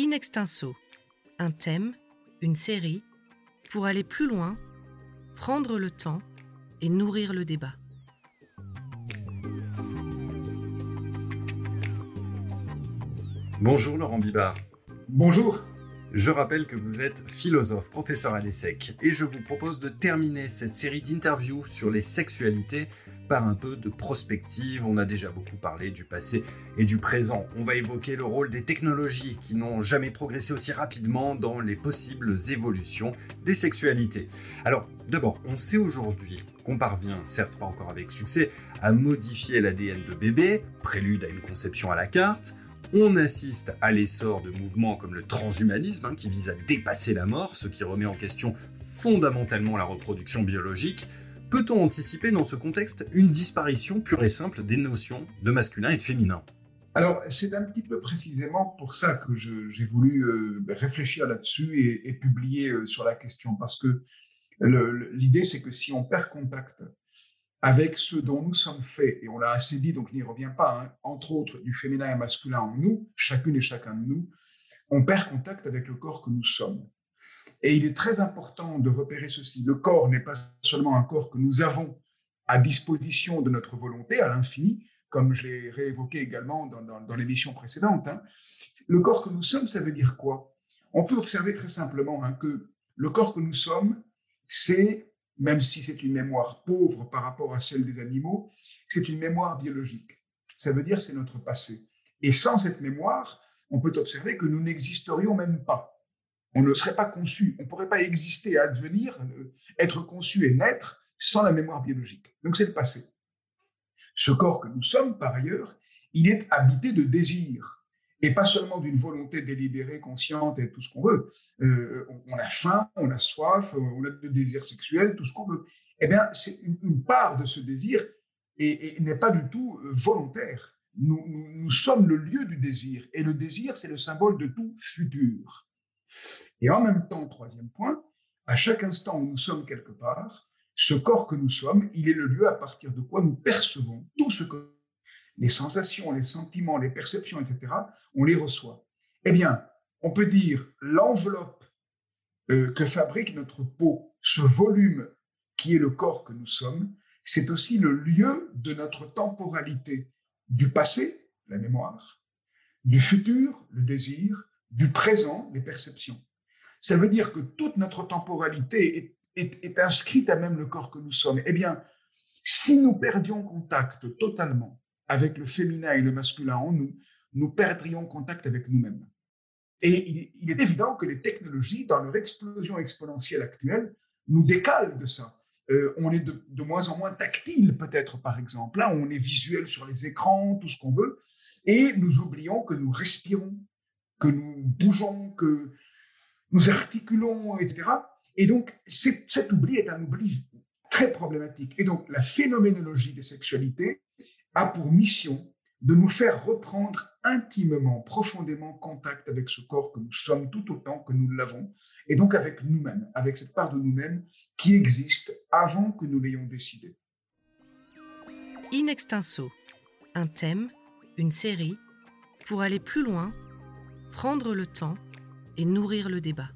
In extenso, un thème, une série, pour aller plus loin, prendre le temps et nourrir le débat. Bonjour Laurent Bibard. Bonjour. Je rappelle que vous êtes philosophe, professeur à l'ESSEC, et je vous propose de terminer cette série d'interviews sur les sexualités par un peu de prospective. On a déjà beaucoup parlé du passé et du présent. On va évoquer le rôle des technologies qui n'ont jamais progressé aussi rapidement dans les possibles évolutions des sexualités. Alors, d'abord, on sait aujourd'hui qu'on parvient, certes pas encore avec succès, à modifier l'ADN de bébé, prélude à une conception à la carte. On assiste à l'essor de mouvements comme le transhumanisme, hein, qui vise à dépasser la mort, ce qui remet en question fondamentalement la reproduction biologique. Peut-on anticiper dans ce contexte une disparition pure et simple des notions de masculin et de féminin? Alors, c'est un petit peu précisément pour ça que j'ai voulu euh, réfléchir là-dessus et, publier euh, sur la question, parce que l'idée, c'est que si on perd contact avec ce dont nous sommes faits, et on l'a assez dit, donc n'y revient pas, hein, entre autres du féminin et masculin en nous, chacune et chacun de nous, on perd contact avec le corps que nous sommes. Et il est très important de repérer ceci. Le corps n'est pas seulement un corps que nous avons à disposition de notre volonté à l'infini, comme je l'ai réévoqué également dans, l'émission précédente. Hein. Le corps que nous sommes, ça veut dire quoi? On peut observer très simplement hein, que le corps que nous sommes, c'est, même si c'est une mémoire pauvre par rapport à celle des animaux, c'est une mémoire biologique. Ça veut dire c'est notre passé. Et sans cette mémoire, on peut observer que nous n'existerions même pas on ne serait pas conçu, on ne pourrait pas exister, advenir, euh, être conçu et naître sans la mémoire biologique. Donc c'est le passé. Ce corps que nous sommes, par ailleurs, il est habité de désirs, et pas seulement d'une volonté délibérée, consciente et tout ce qu'on veut. Euh, on a faim, on a soif, on a de désirs sexuels, tout ce qu'on veut. Eh bien, c'est une, part de ce désir et, n'est pas du tout euh, volontaire. nous sommes le lieu du désir, et le désir, c'est le symbole de tout futur. Et en même temps, troisième point, à chaque instant où nous sommes quelque part, ce corps que nous sommes, il est le lieu à partir de quoi nous percevons tout ce que les sensations, les sentiments, les perceptions, etc., on les reçoit. Eh bien, on peut dire l'enveloppe euh, que fabrique notre peau, ce volume qui est le corps que nous sommes, c'est aussi le lieu de notre temporalité, du passé, la mémoire, du futur, le désir, du présent, les perceptions. Ça veut dire que toute notre temporalité est, inscrite à même le corps que nous sommes. Eh bien, si nous perdions contact totalement avec le féminin et le masculin en nous, nous perdrions contact avec nous-mêmes. Et il, est évident que les technologies, dans leur explosion exponentielle actuelle, nous décalent de ça. Euh, on est de, moins en moins tactile, peut-être, par exemple. Là, on est visuel sur les écrans, tout ce qu'on veut. Et nous oublions que nous respirons, que nous bougeons, que nous articulons, etc. Et donc, cet oubli est un oubli très problématique. Et donc, la phénoménologie des sexualités a pour mission de nous faire reprendre intimement, profondément contact avec ce corps que nous sommes tout autant que nous l'avons, et donc avec nous-mêmes, avec cette part de nous-mêmes qui existe avant que nous l'ayons décidé. In extenso, un thème, une série, pour aller plus loin, prendre le temps et nourrir le débat.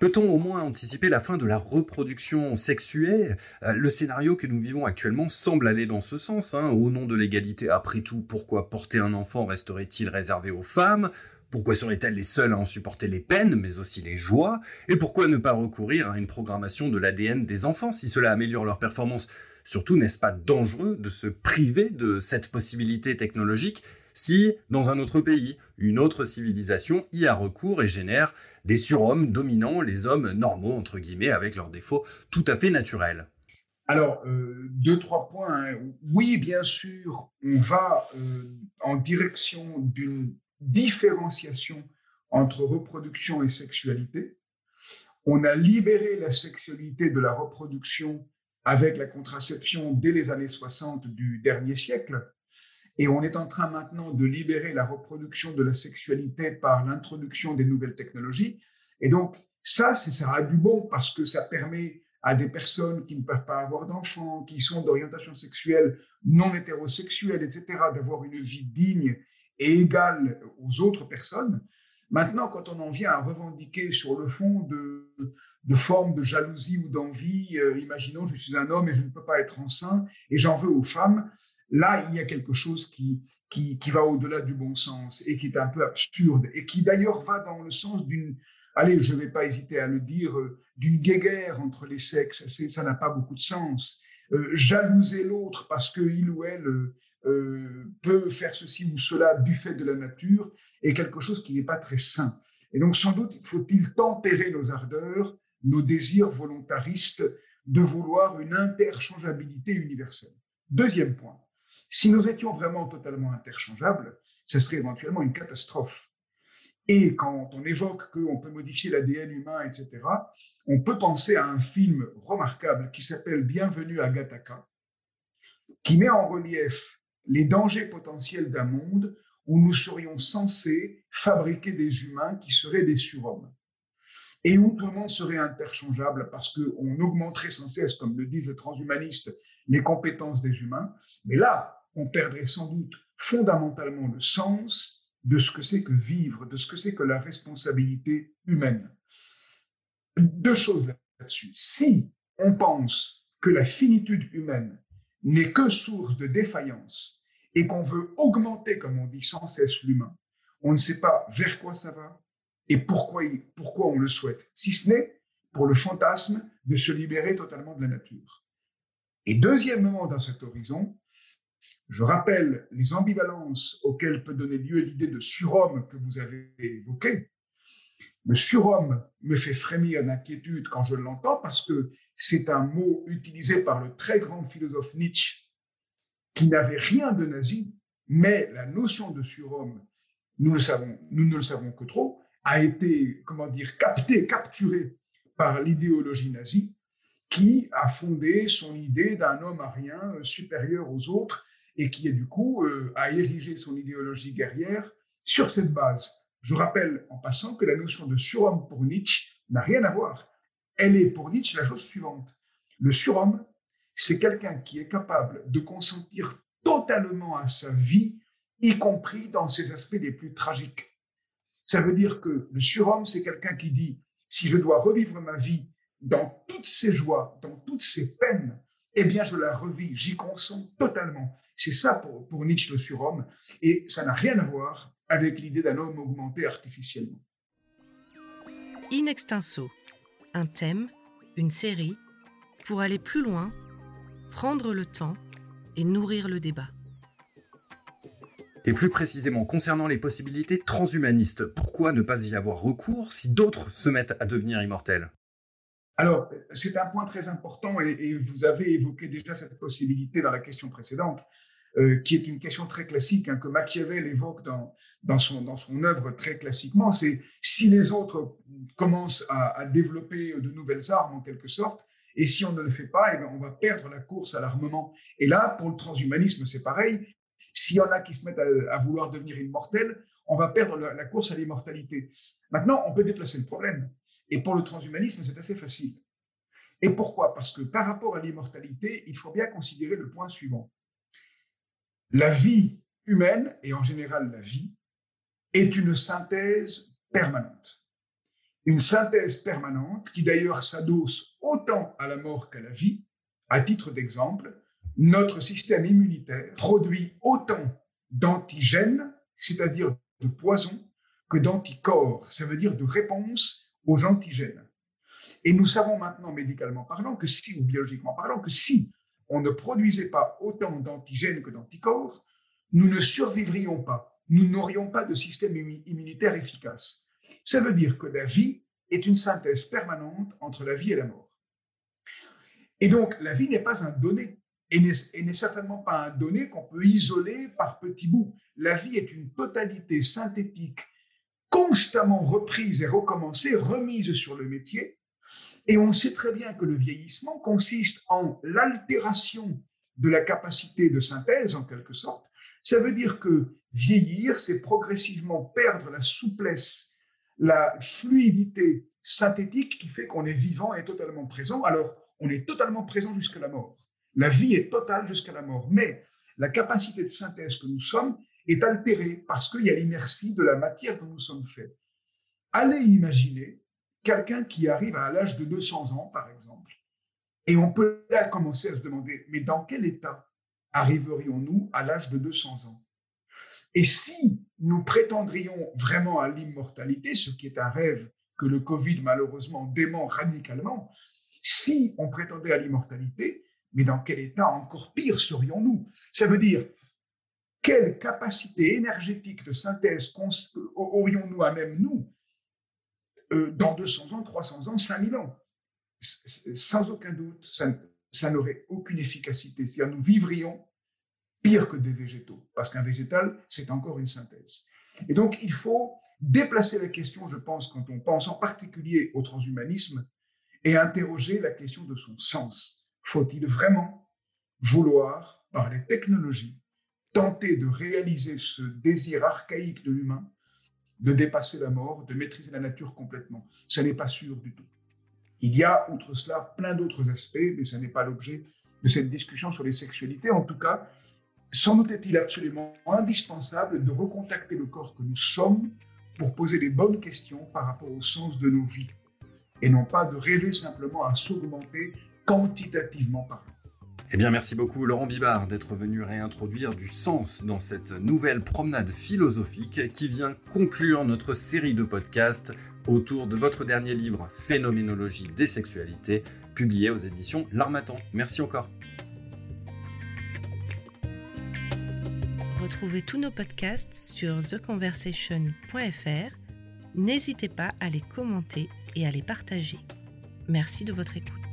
Peut-on au moins anticiper la fin de la reproduction sexuée euh, Le scénario que nous vivons actuellement semble aller dans ce sens. Hein. Au nom de l'égalité, après tout, pourquoi porter un enfant resterait-il réservé aux femmes? Pourquoi seraient-elles les seules à en supporter les peines, mais aussi les joies? Et pourquoi ne pas recourir à une programmation de l'ADN des enfants si cela améliore leur performance? Surtout, n'est-ce pas dangereux de se priver de cette possibilité technologique si, dans un autre pays, une autre civilisation y a recours et génère des surhommes dominant les hommes normaux, entre guillemets, avec leurs défauts tout à fait naturels. Alors, euh, deux, trois points. Hein. Oui, bien sûr, on va euh, en direction d'une différenciation entre reproduction et sexualité. On a libéré la sexualité de la reproduction avec la contraception dès les années 60 du dernier siècle. Et on est en train maintenant de libérer la reproduction de la sexualité par l'introduction des nouvelles technologies. Et donc, ça, ça a du bon parce que ça permet à des personnes qui ne peuvent pas avoir d'enfants, qui sont d'orientation sexuelle non hétérosexuelle, etc., d'avoir une vie digne et égal aux autres personnes. Maintenant, quand on en vient à revendiquer sur le fond de, de formes de jalousie ou d'envie, euh, imaginons je suis un homme et je ne peux pas être enceint et j'en veux aux femmes, là il y a quelque chose qui, qui, qui va au-delà du bon sens et qui est un peu absurde et qui d'ailleurs va dans le sens d'une, allez, je ne vais pas hésiter à le dire, euh, d'une guéguerre entre les sexes. Ça n'a pas beaucoup de sens. Euh, jalouser l'autre parce qu'il ou elle euh, peut faire ceci ou cela du fait de la nature est quelque chose qui n'est pas très sain. Et donc, sans doute, faut-il tempérer nos ardeurs, nos désirs volontaristes de vouloir une interchangeabilité universelle. Deuxième point, si nous étions vraiment totalement interchangeables, ce serait éventuellement une catastrophe. Et quand on évoque qu'on peut modifier l'ADN humain, etc., on peut penser à un film remarquable qui s'appelle Bienvenue à Gattaca, qui met en relief les dangers potentiels d'un monde où nous serions censés fabriquer des humains qui seraient des surhommes et où tout le monde serait interchangeable parce qu'on augmenterait sans cesse, comme le disent les transhumanistes, les compétences des humains. Mais là, on perdrait sans doute fondamentalement le sens de ce que c'est que vivre, de ce que c'est que la responsabilité humaine. Deux choses là-dessus. Si on pense que la finitude humaine n'est que source de défaillance et qu'on veut augmenter, comme on dit sans cesse, l'humain, on ne sait pas vers quoi ça va et pourquoi, pourquoi on le souhaite, si ce n'est pour le fantasme de se libérer totalement de la nature. Et deuxièmement, dans cet horizon, je rappelle les ambivalences auxquelles peut donner lieu l'idée de surhomme que vous avez évoquée. Le surhomme me fait frémir d'inquiétude quand je l'entends parce que c'est un mot utilisé par le très grand philosophe Nietzsche qui n'avait rien de nazi, mais la notion de surhomme, nous le savons, nous ne le savons que trop, a été, comment dire, captée, capturée par l'idéologie nazie qui a fondé son idée d'un homme arien supérieur aux autres et qui, du coup, euh, a érigé son idéologie guerrière sur cette base. Je rappelle en passant que la notion de surhomme pour Nietzsche n'a rien à voir. Elle est pour Nietzsche la chose suivante. Le surhomme, c'est quelqu'un qui est capable de consentir totalement à sa vie, y compris dans ses aspects les plus tragiques. Ça veut dire que le surhomme, c'est quelqu'un qui dit, si je dois revivre ma vie dans toutes ses joies, dans toutes ses peines, eh bien, je la revis, j'y consens totalement. C'est ça pour, pour Nietzsche le surhomme, et ça n'a rien à voir avec l'idée d'un homme augmenté artificiellement. In extenso, un thème, une série, pour aller plus loin, prendre le temps et nourrir le débat. Et plus précisément, concernant les possibilités transhumanistes, pourquoi ne pas y avoir recours si d'autres se mettent à devenir immortels? Alors, c'est un point très important et, vous avez évoqué déjà cette possibilité dans la question précédente, euh, qui est une question très classique hein, que Machiavel évoque dans, son, œuvre très classiquement. C'est si les autres commencent à, développer de nouvelles armes en quelque sorte, et si on ne le fait pas, eh on va perdre la course à l'armement. Et là, pour le transhumanisme, c'est pareil. S'il y en a qui se mettent à, vouloir devenir immortels, on va perdre la course à l'immortalité. Maintenant, on peut déplacer le problème. Et pour le transhumanisme, c'est assez facile. Et pourquoi? Parce que par rapport à l'immortalité, il faut bien considérer le point suivant. La vie humaine, et en général la vie, est une synthèse permanente. Une synthèse permanente qui d'ailleurs s'adosse autant à la mort qu'à la vie. À titre d'exemple, notre système immunitaire produit autant d'antigènes, c'est-à-dire de poisons, que d'anticorps, ça veut dire de réponses aux antigènes. Et nous savons maintenant, médicalement parlant, que si, ou biologiquement parlant, que si on ne produisait pas autant d'antigènes que d'anticorps, nous ne survivrions pas, nous n'aurions pas de système immunitaire efficace. Ça veut dire que la vie est une synthèse permanente entre la vie et la mort. Et donc, la vie n'est pas un donné, et n'est certainement pas un donné qu'on peut isoler par petits bouts. La vie est une totalité synthétique constamment reprise et recommencée, remise sur le métier. Et on sait très bien que le vieillissement consiste en l'altération de la capacité de synthèse, en quelque sorte. Ça veut dire que vieillir, c'est progressivement perdre la souplesse, la fluidité synthétique qui fait qu'on est vivant et totalement présent. Alors, on est totalement présent jusqu'à la mort. La vie est totale jusqu'à la mort. Mais la capacité de synthèse que nous sommes est altérée parce qu'il y a l'inertie de la matière dont nous sommes faits. Allez imaginer quelqu'un qui arrive à l'âge de 200 ans, par exemple, et on peut là commencer à se demander, mais dans quel état arriverions-nous à l'âge de 200 ans? Et si nous prétendrions vraiment à l'immortalité, ce qui est un rêve que le Covid malheureusement dément radicalement, si on prétendait à l'immortalité, mais dans quel état encore pire serions-nous? Ça veut dire, quelle capacité énergétique de synthèse aurions-nous à même nous euh, dans 200 ans, 300 ans, 5000 ans? Sans aucun doute, ça, n'aurait aucune efficacité. C'est-à-dire, nous vivrions pire que des végétaux, parce qu'un végétal, c'est encore une synthèse. Et donc, il faut déplacer la question, je pense, quand on pense en particulier au transhumanisme, et interroger la question de son sens. Faut-il vraiment vouloir, par les technologies, tenter de réaliser ce désir archaïque de l'humain de dépasser la mort, de maîtriser la nature complètement Ce n'est pas sûr du tout. Il y a, outre cela, plein d'autres aspects, mais ce n'est pas l'objet de cette discussion sur les sexualités. En tout cas, sans doute est-il absolument indispensable de recontacter le corps que nous sommes pour poser les bonnes questions par rapport au sens de nos vies et non pas de rêver simplement à s'augmenter quantitativement parlant. Eh bien, merci beaucoup Laurent Bibard d'être venu réintroduire du sens dans cette nouvelle promenade philosophique qui vient conclure notre série de podcasts autour de votre dernier livre Phénoménologie des sexualités, publié aux éditions L'Armatan. Merci encore. Retrouvez tous nos podcasts sur theconversation.fr. N'hésitez pas à les commenter et à les partager. Merci de votre écoute.